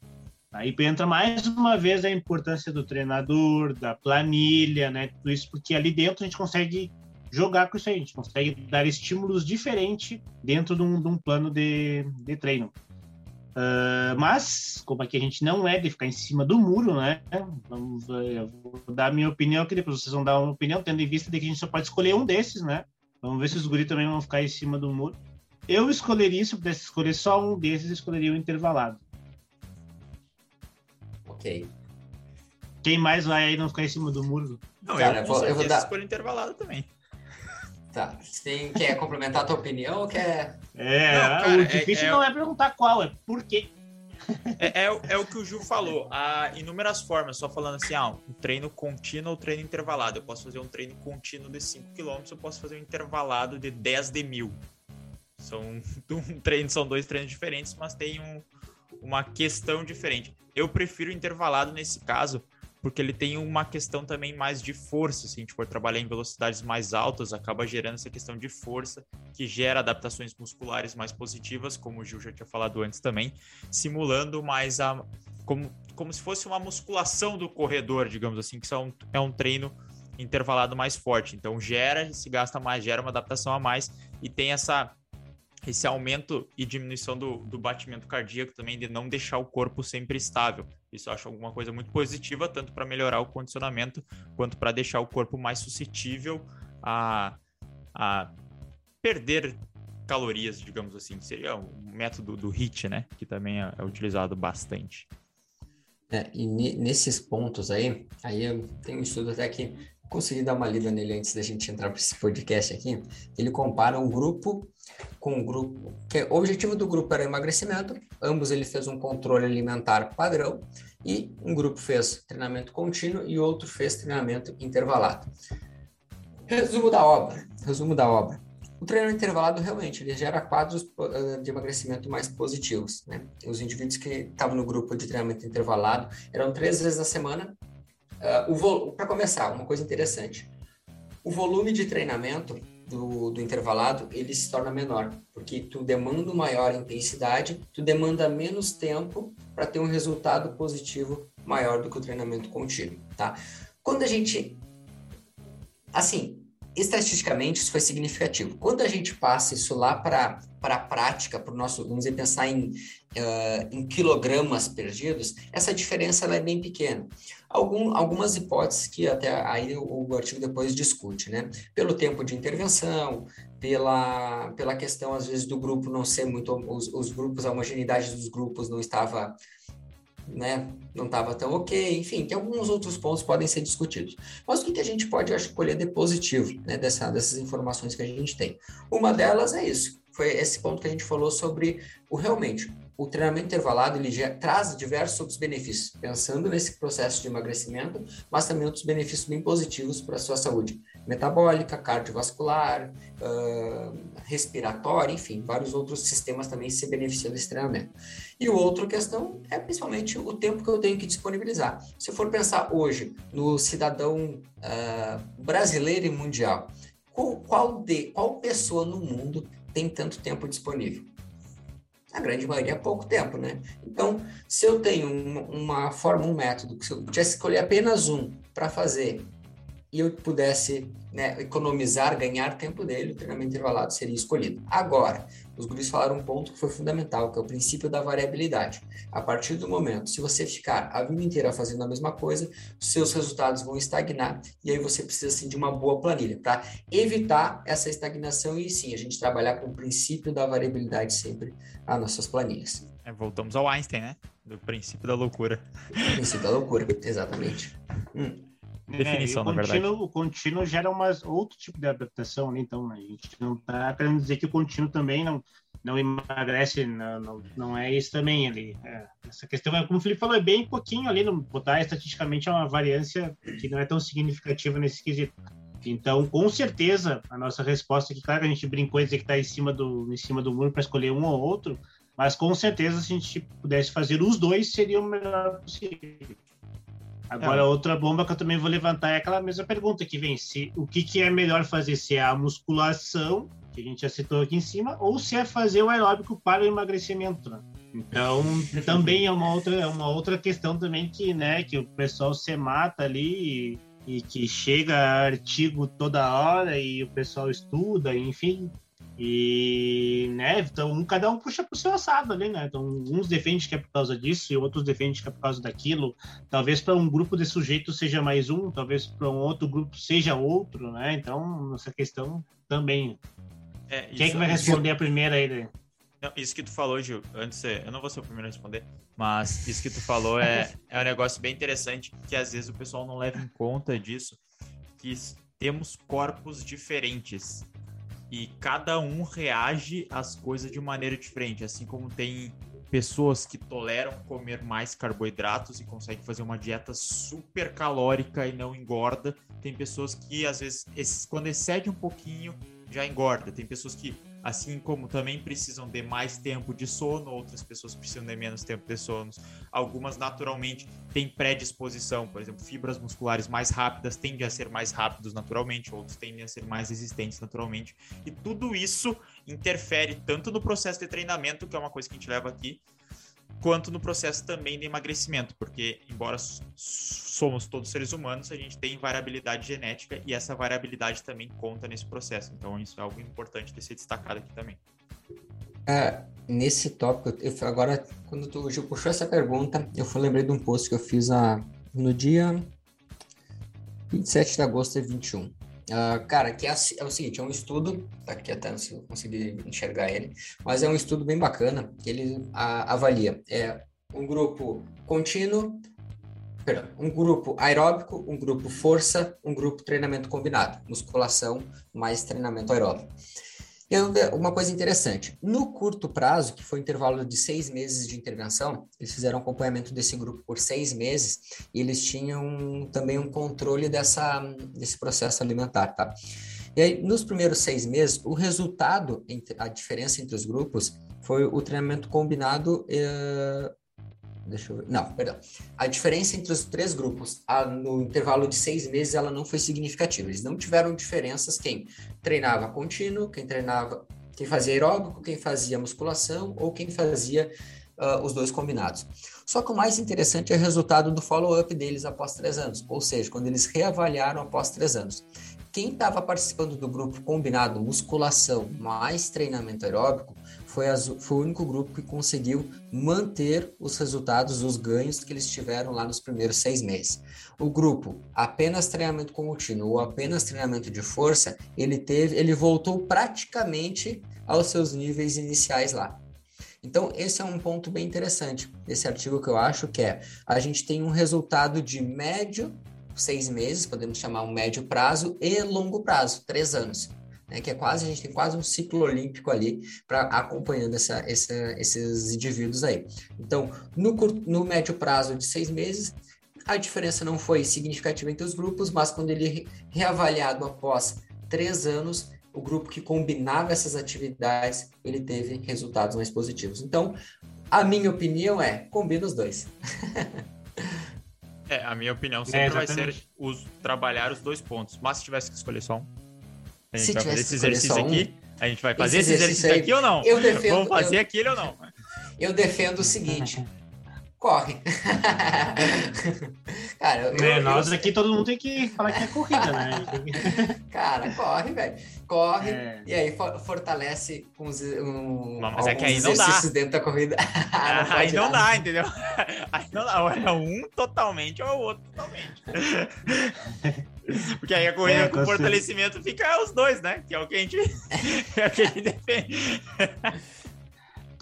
Aí entra mais uma vez a importância do treinador, da planilha, né? Tudo isso, porque ali dentro a gente consegue jogar com isso aí, a gente consegue dar estímulos diferentes dentro de um, de um plano de, de treino. Uh, mas, como aqui a gente não é de ficar em cima do muro, né? Vamos, eu vou dar a minha opinião, que depois vocês vão dar uma opinião, tendo em vista de que a gente só pode escolher um desses, né? Vamos ver se os guris também vão ficar em cima do muro. Eu escolheria, se eu pudesse escolher só um desses, escolheria o intervalado. Ok. Quem mais vai aí não ficar em cima do muro? Não, Cara, eu, eu vou- eu vou dar- escolho intervalado também. Tá. Você quer complementar a tua opinião ou quer. É, Não, cara, o difícil é- é- não é perguntar qual, é por quê. É, é, o- é o que o Ju falou. Há inúmeras formas, só falando assim, ah, um treino contínuo ou treino intervalado. Eu posso fazer um treino contínuo de 5 km, eu posso fazer um intervalado de 10 de mil. São, um treino, são dois treinos diferentes, mas tem um- uma questão diferente. Eu prefiro o intervalado nesse caso, porque ele tem uma questão também mais de força. Se a gente for trabalhar em velocidades mais altas, acaba gerando essa questão de força, que gera adaptações musculares mais positivas, como o Gil já tinha falado antes também, simulando mais a. Como, como se fosse uma musculação do corredor, digamos assim, que são, é um treino intervalado mais forte. Então gera, se gasta mais, gera uma adaptação a mais e tem essa esse aumento e diminuição do, do batimento cardíaco também, de não deixar o corpo sempre estável. Isso eu acho alguma coisa muito positiva, tanto para melhorar o condicionamento, quanto para deixar o corpo mais suscetível a, a perder calorias, digamos assim. Seria um método do HIIT, né? Que também é, é utilizado bastante. É, e ne- nesses pontos aí, aí eu tenho um estudo até que consegui dar uma lida nele antes da gente entrar para esse podcast aqui. Ele compara um grupo com um grupo, que o objetivo do grupo era emagrecimento, ambos ele fez um controle alimentar padrão e um grupo fez treinamento contínuo e outro fez treinamento intervalado. Resumo da obra, resumo da obra. O treinamento intervalado realmente ele gera quadros uh, de emagrecimento mais positivos. Né? Os indivíduos que estavam no grupo de treinamento intervalado eram três vezes na semana. Uh, Para começar, uma coisa interessante: o volume de treinamento do, do, intervalado ele se torna menor, porque tu demanda maior intensidade, tu demanda menos tempo para ter um resultado positivo maior do que o treinamento contínuo, tá? Quando a gente, assim, estatisticamente isso foi significativo. Quando a gente passa isso lá para a prática, para o nosso, vamos dizer, pensar em, uh, em quilogramas perdidos, essa diferença é bem pequena. Algum, algumas hipóteses que até aí o, o artigo depois discute, né? Pelo tempo de intervenção, pela, pela questão, às vezes, do grupo não ser muito, os, os grupos, a homogeneidade dos grupos não estava né, não estava tão ok, enfim, tem alguns outros pontos que podem ser discutidos. Mas o que, que a gente pode acho, escolher de positivo né, dessa, dessas informações que a gente tem? Uma delas é isso, foi esse ponto que a gente falou sobre o realmente, o treinamento intervalado ele já traz diversos outros benefícios, pensando nesse processo de emagrecimento, mas também outros benefícios bem positivos para a sua saúde metabólica, cardiovascular, uh, respiratória, enfim, vários outros sistemas também se beneficiam desse treinamento. E outra questão é principalmente o tempo que eu tenho que disponibilizar. Se eu for pensar hoje no cidadão uh, brasileiro e mundial, qual, qual, de, qual pessoa no mundo tem tanto tempo disponível? A grande maioria é pouco tempo, né? Então, se eu tenho uma, uma forma, um método, se eu tivesse que escolher apenas um para fazer e eu pudesse né, economizar, ganhar tempo dele, o treinamento intervalado seria escolhido. Agora, os guris falaram um ponto que foi fundamental, que é o princípio da variabilidade. A partir do momento, se você ficar a vida inteira fazendo a mesma coisa, seus resultados vão estagnar e aí você precisa assim, de uma boa planilha para evitar essa estagnação e sim, a gente trabalhar com o princípio da variabilidade sempre nas nossas planilhas. É, voltamos ao Einstein, né? Do princípio da loucura. O princípio da loucura, exatamente. Hum. Definição, é, na verdade. O contínuo gera umas, outro tipo de adaptação, né? então a gente não está querendo dizer que o contínuo também não, não emagrece, não, não, não é isso também ali. É, essa questão, é, como o Felipe falou, é bem pouquinho ali, não botar estatisticamente é uma variância que não é tão significativa nesse quesito. Então, com certeza, a nossa resposta claro que a gente brincou em dizer que está em cima do, em cima do muro para escolher um ou outro, mas com certeza, se a gente pudesse fazer os dois, seria o melhor possível. Agora, é. outra bomba que eu também vou levantar é aquela mesma pergunta que vem: se, o que, que é melhor fazer? Se é a musculação, que a gente já citou aqui em cima, ou se é fazer o aeróbico para o emagrecimento. Né? Então, também é uma outra, é uma outra questão também que, né, que o pessoal se mata ali e, e que chega artigo toda hora e o pessoal estuda, enfim, e, né, então um, cada um puxa pro seu assado ali, né? Então, uns defendem que é por causa disso e outros defendem que é por causa daquilo. Talvez para um grupo de sujeitos seja mais um, talvez para um outro grupo seja outro, né? Então, essa questão também. É, Quem é que vai responder a primeira aí? Né? Não, isso que tu falou, Gil, antes, eu não vou ser o primeiro a responder, mas isso que tu falou é, é um negócio bem interessante, que às vezes o pessoal não leva em conta disso, que temos corpos diferentes e cada um reage às coisas de maneira diferente, assim como tem pessoas que toleram comer mais carboidratos e conseguem fazer uma dieta super calórica e não engorda. Tem pessoas que às vezes quando excede um pouquinho já engorda. Tem pessoas que assim como também precisam de mais tempo de sono, outras pessoas precisam de menos tempo de sono. Algumas naturalmente têm predisposição, por exemplo, fibras musculares mais rápidas tendem a ser mais rápidos naturalmente, outros tendem a ser mais resistentes naturalmente. E tudo isso interfere tanto no processo de treinamento, que é uma coisa que a gente leva aqui, quanto no processo também de emagrecimento, porque embora somos todos seres humanos, a gente tem variabilidade genética e essa variabilidade também conta nesse processo. Então isso é algo importante de ser destacado aqui também. É, nesse tópico, eu, agora quando tu Gil, puxou essa pergunta, eu fui lembrei de um post que eu fiz a, no dia 27 de agosto de 21. Uh, cara, que é, é, o seguinte, é um estudo, tá aqui até se eu conseguir enxergar ele, mas é um estudo bem bacana, ele a, avalia é, um grupo contínuo, perdão, um grupo aeróbico, um grupo força, um grupo treinamento combinado, musculação mais treinamento aeróbico. Uma coisa interessante, no curto prazo, que foi um intervalo de seis meses de intervenção, eles fizeram acompanhamento desse grupo por seis meses e eles tinham também um controle dessa, desse processo alimentar, tá? E aí, nos primeiros seis meses, o resultado, a diferença entre os grupos, foi o treinamento combinado eh, Deixa eu ver. Não, perdão. A diferença entre os três grupos a, no intervalo de seis meses ela não foi significativa. Eles não tiveram diferenças quem treinava contínuo, quem treinava, quem fazia aeróbico, quem fazia musculação ou quem fazia uh, os dois combinados. Só que o mais interessante é o resultado do follow-up deles após três anos, ou seja, quando eles reavaliaram após três anos. Quem estava participando do grupo combinado musculação mais treinamento aeróbico foi, as, foi o único grupo que conseguiu manter os resultados, os ganhos que eles tiveram lá nos primeiros seis meses. O grupo apenas treinamento contínuo ou apenas treinamento de força, ele teve, ele voltou praticamente aos seus níveis iniciais lá. Então, esse é um ponto bem interessante desse artigo que eu acho que é a gente tem um resultado de médio, seis meses, podemos chamar um médio prazo, e longo prazo, três anos né, que é quase, a gente tem quase um ciclo olímpico ali para acompanhando essa, essa, esses indivíduos aí. Então, no, curto, no médio prazo de seis meses, a diferença não foi significativa entre os grupos, mas quando ele reavaliado após três anos, o grupo que combinava essas atividades, ele teve resultados mais positivos. Então, a minha opinião é, combina os dois. é, a minha opinião sempre é, vai ser os, trabalhar os dois pontos. Mas se tivesse que escolher só um, a gente Se vai fazer esse exercício um, aqui. A gente vai fazer esse exercício, exercício aqui ou não? Eu defendo, Vamos fazer eu, aquele ou não? Eu defendo o seguinte. corre. cara, eu, é, nós eu... aqui todo mundo tem que falar que é corrida, né? cara, corre, velho. Corre é. e aí fortalece com os, um, Mas é que aí não dá. dentro da corrida. não aí não dá, entendeu? Aí não dá. Ou é um totalmente ou é o outro totalmente. Porque aí a corrida é, com fortalecimento fica os dois, né? Que é o que a gente, é o que a gente defende.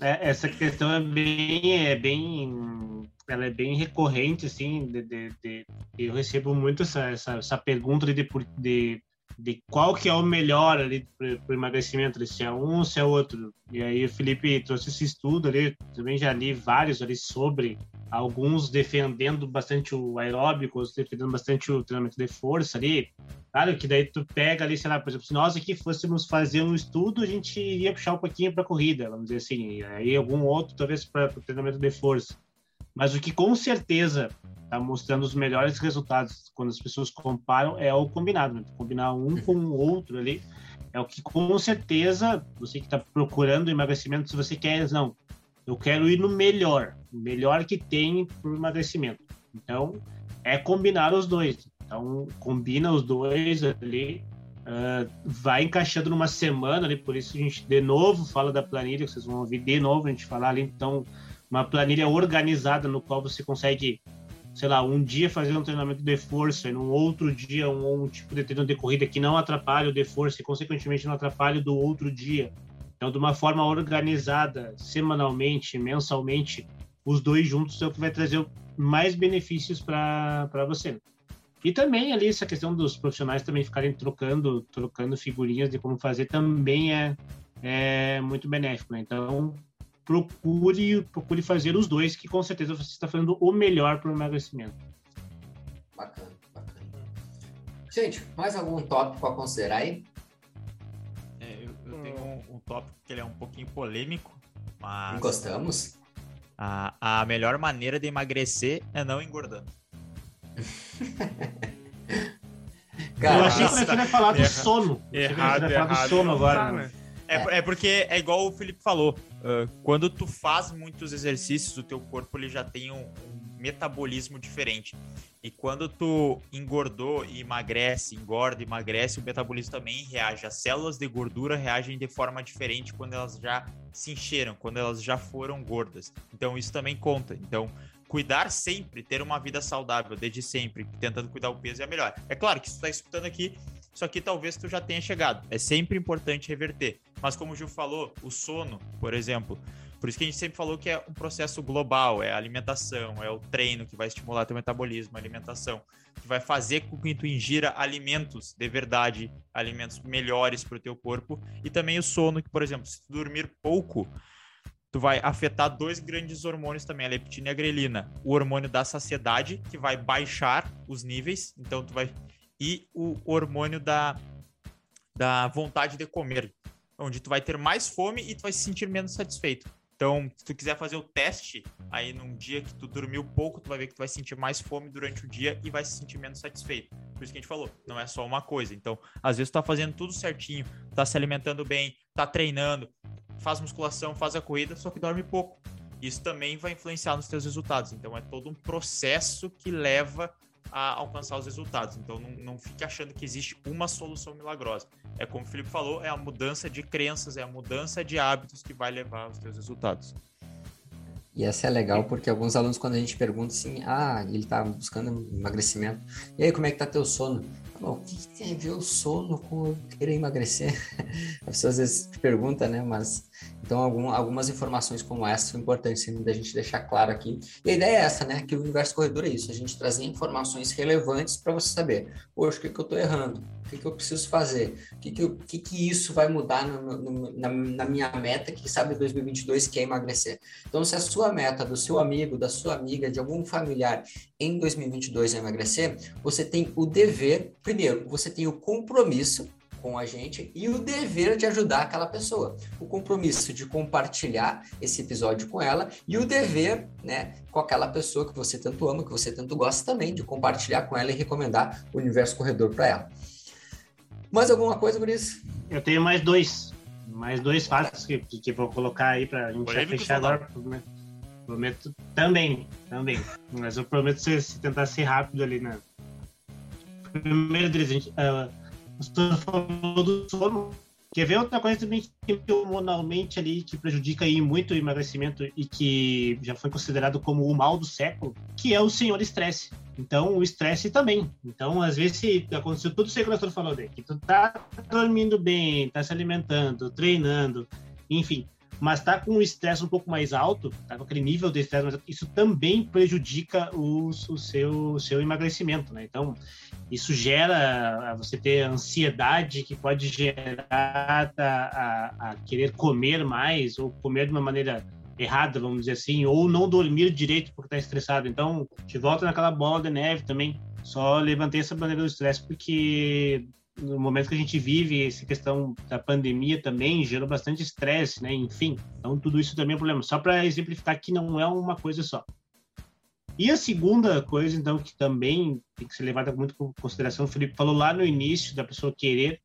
É, essa questão é bem, é bem, ela é bem recorrente, assim, de, de, de eu recebo muito essa, essa, essa pergunta de, de, de qual que é o melhor ali para emagrecimento, se é um se é outro. E aí o Felipe trouxe esse estudo ali, também já li vários ali sobre alguns defendendo bastante o aeróbico, outros defendendo bastante o treinamento de força ali. Claro que daí tu pega ali, sei lá, por exemplo, se nós aqui fôssemos fazer um estudo, a gente iria puxar um pouquinho para corrida, vamos dizer assim, e aí algum outro talvez para o treinamento de força. Mas o que com certeza está mostrando os melhores resultados quando as pessoas comparam é o combinado, né? combinar um com o outro ali é o que com certeza você que está procurando emagrecimento, se você quer, não, eu quero ir no melhor, o melhor que tem para o emagrecimento. Então, é combinar os dois. Então, combina os dois ali, uh, vai encaixando numa semana ali, por isso a gente de novo fala da planilha, vocês vão ouvir de novo a gente falar ali, então, uma planilha organizada no qual você consegue, sei lá, um dia fazer um treinamento de força e num outro dia um, um tipo de treino de corrida que não atrapalha o de força e consequentemente não atrapalha do outro dia Então, de uma forma organizada, semanalmente, mensalmente, os dois juntos é o que vai trazer mais benefícios para você. E também ali essa questão dos profissionais também ficarem trocando, trocando figurinhas de como fazer também é, é muito benéfico. Né? Então, procure, procure fazer os dois, que com certeza você está fazendo o melhor para o emagrecimento. Bacana, bacana. Gente, mais algum tópico a considerar aí? Um, tópico que ele é um pouquinho polêmico, mas... Gostamos. A, a melhor maneira de emagrecer é não engordando. Cara, eu achei que você ia falar do sono. Errado, errado. Falar do sono agora. Né? É, é, porque é igual o Felipe falou. Uh, quando tu faz muitos exercícios, o teu corpo ele já tem um, um, metabolismo diferente. E quando tu engordou e emagrece, engorda, emagrece, o metabolismo também reage. As células de gordura reagem de forma diferente quando elas já se encheram, quando elas já foram gordas. Então isso também conta. Então cuidar sempre, ter uma vida saudável desde sempre, tentando cuidar o peso é melhor. É claro que está escutando aqui, isso aqui talvez tu já tenha chegado. É sempre importante reverter. Mas como o Gil falou, o sono, por exemplo, por isso que a gente sempre falou que é um processo global, é a alimentação, é o treino que vai estimular teu metabolismo, a alimentação, que vai fazer com que tu ingira alimentos de verdade, alimentos melhores para o teu corpo, e também o sono, que, por exemplo, se tu dormir pouco, tu vai afetar dois grandes hormônios também, a leptina e a grelina. O hormônio da saciedade, que vai baixar os níveis, então tu vai e o hormônio da da vontade de comer, onde tu vai ter mais fome e tu vai se sentir menos satisfeito. Então, se tu quiser fazer o teste, aí num dia que tu dormiu pouco, tu vai ver que tu vai sentir mais fome durante o dia e vai se sentir menos satisfeito. Por isso que a gente falou, não é só uma coisa. Então, às vezes tu tá fazendo tudo certinho, tá se alimentando bem, tá treinando, faz musculação, faz a corrida, só que dorme pouco. Isso também vai influenciar nos teus resultados. Então é todo um processo que leva a alcançar os resultados. Então não, não fique achando que existe uma solução milagrosa. É como o Felipe falou, é a mudança de crenças, é a mudança de hábitos que vai levar aos teus resultados. E essa é legal porque alguns alunos, quando a gente pergunta assim, ah, ele tá buscando emagrecimento, e aí como é que tá teu sono? O que, que, tem a ver o sono com querer emagrecer? As pessoas às vezes perguntam, né? Mas então algum, algumas informações como essa são importantes da gente deixar claro aqui. E a ideia é essa, né? Que o universo corredor é isso, a gente trazer informações relevantes para você saber, poxa, o que, que eu estou errando? O que, que eu preciso fazer? O que, que, que, que isso vai mudar no, no, na, na, minha meta, que sabe 2022, que é emagrecer? Então, se a sua meta, do seu amigo, da sua amiga, de algum familiar em 2022 é emagrecer, você tem o dever, primeiro, você tem o compromisso com a gente e o dever de ajudar aquela pessoa. O compromisso de compartilhar esse episódio com ela e o dever, né, com aquela pessoa que você tanto ama, que você tanto gosta também, de compartilhar com ela e recomendar o Universo Corredor para ela. Mais alguma coisa, Guris? Eu tenho mais dois. Mais dois fatos que, que vou colocar aí para a gente fechar agora. Prometo também, também. Mas eu prometo se, se tentar ser rápido ali, né? Primeiro deles, a gente, uh, você falou do sono. Quer ver outra coisa também que hormonalmente ali que prejudica aí muito o emagrecimento e que já foi considerado como o mal do século, que é o senhor estresse. Então, o estresse também. Então, às vezes, se aconteceu tudo isso que o doutor falou, de que tu tá dormindo bem, tá se alimentando, treinando, enfim, mas está com o estresse um pouco mais alto, está com aquele nível de estresse, isso também prejudica o, seu, seu emagrecimento, né? Então, isso gera você ter ansiedade que pode gerar a, a, a querer comer mais ou comer de uma maneira errada, vamos dizer assim, ou não dormir direito porque está estressado. Então, te volta naquela bola de neve também. Só levantei essa bandeira do estresse porque no momento que a gente vive, essa questão da pandemia também gerou bastante estresse, né? Enfim, então tudo isso também é um problema. Só para exemplificar que não é uma coisa só. E a segunda coisa, então, que também tem que ser levada muito em consideração, o Felipe falou lá no início da pessoa querer,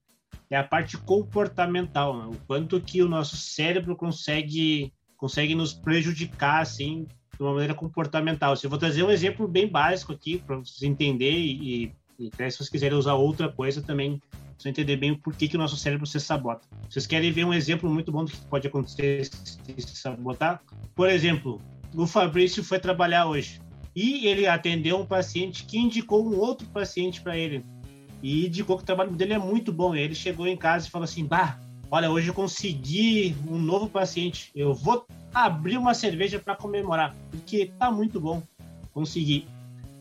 é a parte comportamental, né? o quanto que o nosso cérebro consegue consegue nos prejudicar, assim, de uma maneira comportamental. Se eu vou trazer um exemplo bem básico aqui para vocês entenderem e até se vocês quiserem usar outra coisa também, vocês entender bem o porquê que o nosso cérebro se sabota. Vocês querem ver um exemplo muito bom do que pode acontecer se sabotar? Por exemplo, o Fabrício foi trabalhar hoje e ele atendeu um paciente que indicou um outro paciente para ele e indicou que o trabalho dele é muito bom. Ele chegou em casa e falou assim: Bah, Olha, hoje eu consegui um novo paciente. Eu vou abrir uma cerveja para comemorar, porque tá muito bom. Consegui.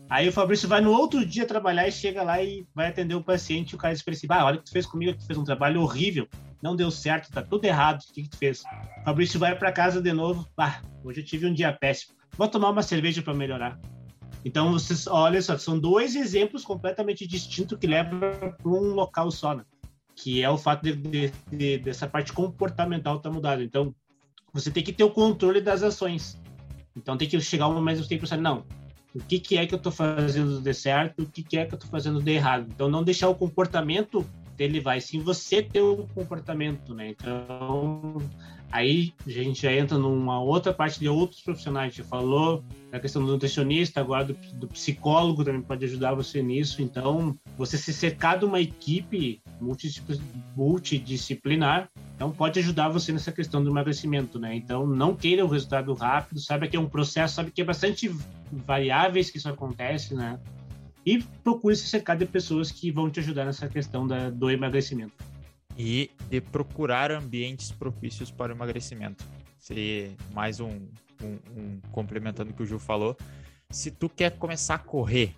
Aí o Fabrício vai no outro dia trabalhar e chega lá e vai atender o paciente. O cara expressivo, ah, olha o que tu fez comigo, tu fez um trabalho horrível, não deu certo, tá tudo errado. O que, que tu fez? O Fabrício vai para casa de novo. Ah, hoje eu tive um dia péssimo. Vou tomar uma cerveja para melhorar. Então, vocês, olha só, são dois exemplos completamente distintos que levam para um local só, né? que é o fato de, de, de, dessa parte comportamental estar tá mudada. Então, você tem que ter o controle das ações. Então, tem que chegar um momento que você tem que pensar, não, o que, que é que eu estou fazendo de certo, o que, que é que eu estou fazendo de errado. Então, não deixar o comportamento dele vai, sim você ter o comportamento, né? Então, Aí a gente já entra numa outra parte de outros profissionais. Gente falou da questão do nutricionista, agora do, do, psicólogo também pode ajudar você nisso. Então, você se cercar de uma equipe multidisciplinar, então pode ajudar você nessa questão do emagrecimento, né? Então, não queira o resultado rápido, saiba que é um processo, sabe que é bastante variáveis que isso acontece, né? E procure se cercar de pessoas que vão te ajudar nessa questão da, do emagrecimento e de procurar ambientes propícios para o emagrecimento. Seria mais um, um, um complementando o que o Gil falou. Se tu quer começar a correr,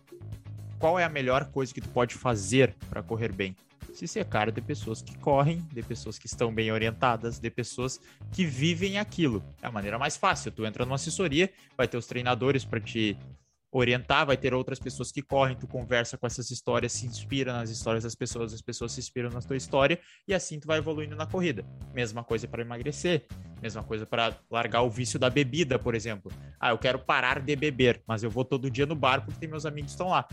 qual é a melhor coisa que tu pode fazer para correr bem? Se cercar de pessoas que correm, de pessoas que estão bem orientadas, de pessoas que vivem aquilo. É a maneira mais fácil. Tu entra numa assessoria, vai ter os treinadores para te orientar, vai ter outras pessoas que correm, tu conversa com essas histórias, se inspira nas histórias das pessoas, as pessoas se inspiram na tua história e assim tu vai evoluindo na corrida. Mesma coisa para emagrecer, mesma coisa para largar o vício da bebida, por exemplo. Ah, eu quero parar de beber, mas eu vou todo dia no bar porque tem meus amigos estão lá.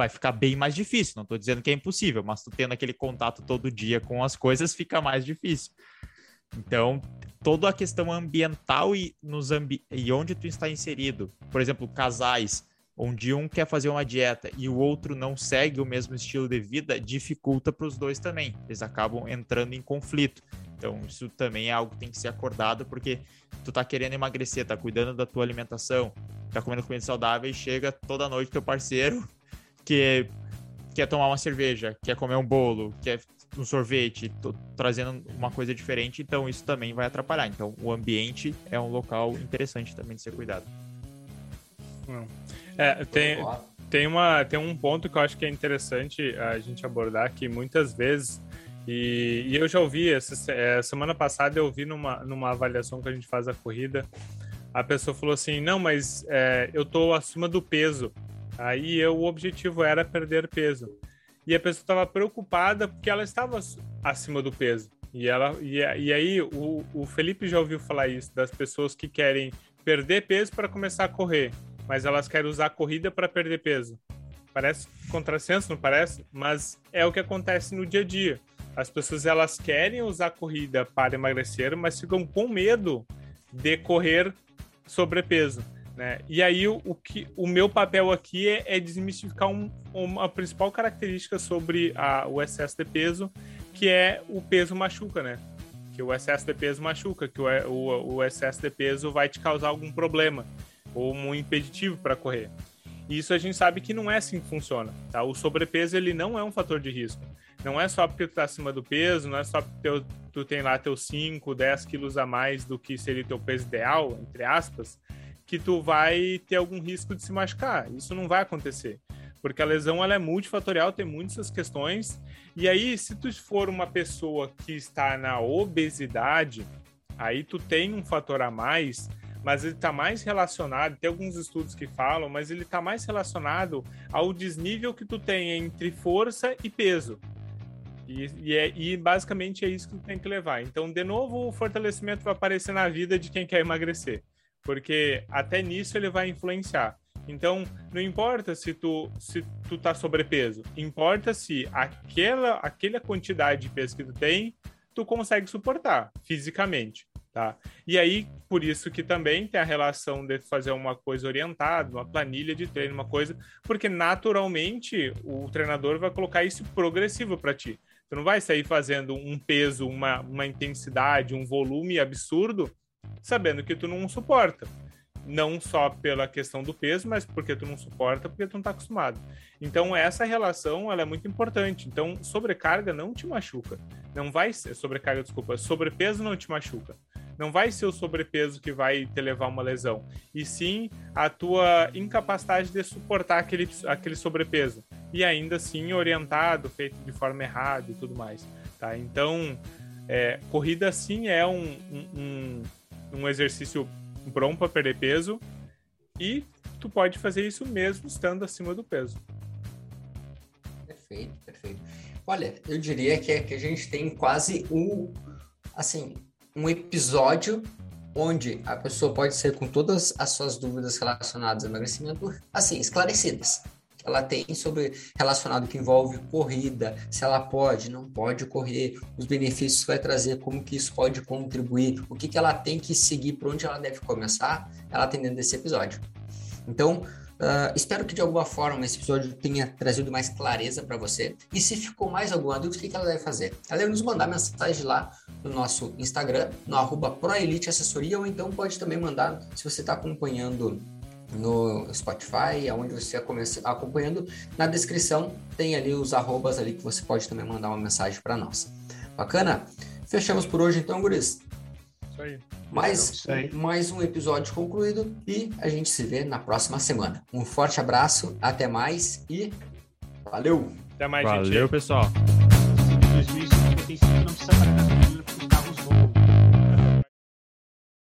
Vai ficar bem mais difícil, não estou dizendo que é impossível, mas tu tendo aquele contato todo dia com as coisas fica mais difícil. Então, toda a questão ambiental e, nos ambi e onde tu está inserido, por exemplo, casais, onde um quer fazer uma dieta e o outro não segue o mesmo estilo de vida, dificulta para os dois também. Eles acabam entrando em conflito. Então, isso também é algo que tem que ser acordado, porque tu tá querendo emagrecer, tá cuidando da tua alimentação, tá comendo comida saudável e chega toda noite teu parceiro que quer tomar uma cerveja, quer comer um bolo, quer um sorvete, trazendo uma coisa diferente, então isso também vai atrapalhar. Então, o ambiente é um local interessante também de ser cuidado. Hum. É, tem, tem, uma, tem um ponto que eu acho que é interessante a gente abordar que muitas vezes, e, e eu já ouvi, essa, é, semana passada eu ouvi numa, numa avaliação que a gente faz a corrida, a pessoa falou assim, não, mas é, eu tô acima do peso. Aí eu, o objetivo era perder peso. E a pessoa estava preocupada porque ela estava acima do peso. E, ela, e, e aí o, o Felipe já ouviu falar isso, das pessoas que querem perder peso para começar a correr mas elas querem usar a corrida para perder peso. Parece contrassenso, não parece? Mas é o que acontece no dia a dia. As pessoas elas querem usar a corrida para emagrecer, mas ficam com medo de correr sobrepeso. Né? E aí o, o, que, o meu papel aqui é, é desmistificar um, uma principal característica sobre a, o excesso de peso, que é o peso machuca, né? Que o excesso de peso machuca, que o, o, o excesso de peso vai te causar algum problema ou um impeditivo para correr. E isso a gente sabe que não é assim que funciona, tá? O sobrepeso ele não é um fator de risco. Não é só porque tu tá acima do peso, não é só porque tu tem lá teus 5, 10 quilos a mais do que seria teu peso ideal, entre aspas, que tu vai ter algum risco de se machucar. Isso não vai acontecer. Porque a lesão ela é multifatorial, tem muitas questões. E aí, se tu for uma pessoa que está na obesidade, aí tu tem um fator a mais mas ele está mais relacionado, tem alguns estudos que falam, mas ele está mais relacionado ao desnível que tu tem entre força e peso. E, e, é, e, basicamente é isso que tu tem que levar. Então, de novo, o fortalecimento vai aparecer na vida de quem quer emagrecer, porque até nisso ele vai influenciar. Então, não importa se tu se tu tá sobrepeso, importa se aquela aquela quantidade de peso que tu tem, tu consegue suportar fisicamente. Tá? E aí, por isso que também tem a relação de fazer uma coisa orientada, uma planilha de treino, uma coisa, porque naturalmente o treinador vai colocar isso progressivo para ti. Tu não vai sair fazendo um peso, uma, uma intensidade, um volume absurdo, sabendo que tu não suporta. não só pela questão do peso, mas porque tu não suporta, porque tu não está acostumado. Então essa relação ela é muito importante. Então sobrecarga não te machuca, não vai ser sobrecarga, desculpa, sobrepeso não te machuca. Não vai ser o sobrepeso que vai te levar a uma lesão, e sim a tua incapacidade de suportar aquele, aquele sobrepeso e ainda assim orientado, feito de forma errada e tudo mais, tá? Então é, corrida sim é um, um, um exercício bom para perder peso e tu pode fazer isso mesmo estando acima do peso. Perfeito, perfeito. Olha, eu diria que, é, que a gente tem quase um, assim, um episódio onde a pessoa pode ser com todas as suas dúvidas relacionadas ao emagrecimento, assim, esclarecidas ela tem sobre relacionado que envolve corrida, se ela pode, não pode correr, os benefícios que vai trazer, como que isso pode contribuir, o que, que ela tem que seguir, por onde ela deve começar, ela tem dentro desse episódio. Então, uh, espero que de alguma forma esse episódio tenha trazido mais clareza para você. E se ficou mais alguma dúvida, o que, que ela deve fazer? Ela deve nos mandar mensagem lá no nosso Instagram, no arroba ProEliteAssessoria, ou então pode também mandar, se você está acompanhando no Spotify, aonde você está acompanhando. Na descrição tem ali os arrobas ali que você pode também mandar uma mensagem para nós. Bacana? Fechamos por hoje então, Guris. Isso aí. Mais, Isso aí. mais um episódio concluído e a gente se vê na próxima semana. Um forte abraço, até mais e valeu! Até mais, Valeu, gente. pessoal!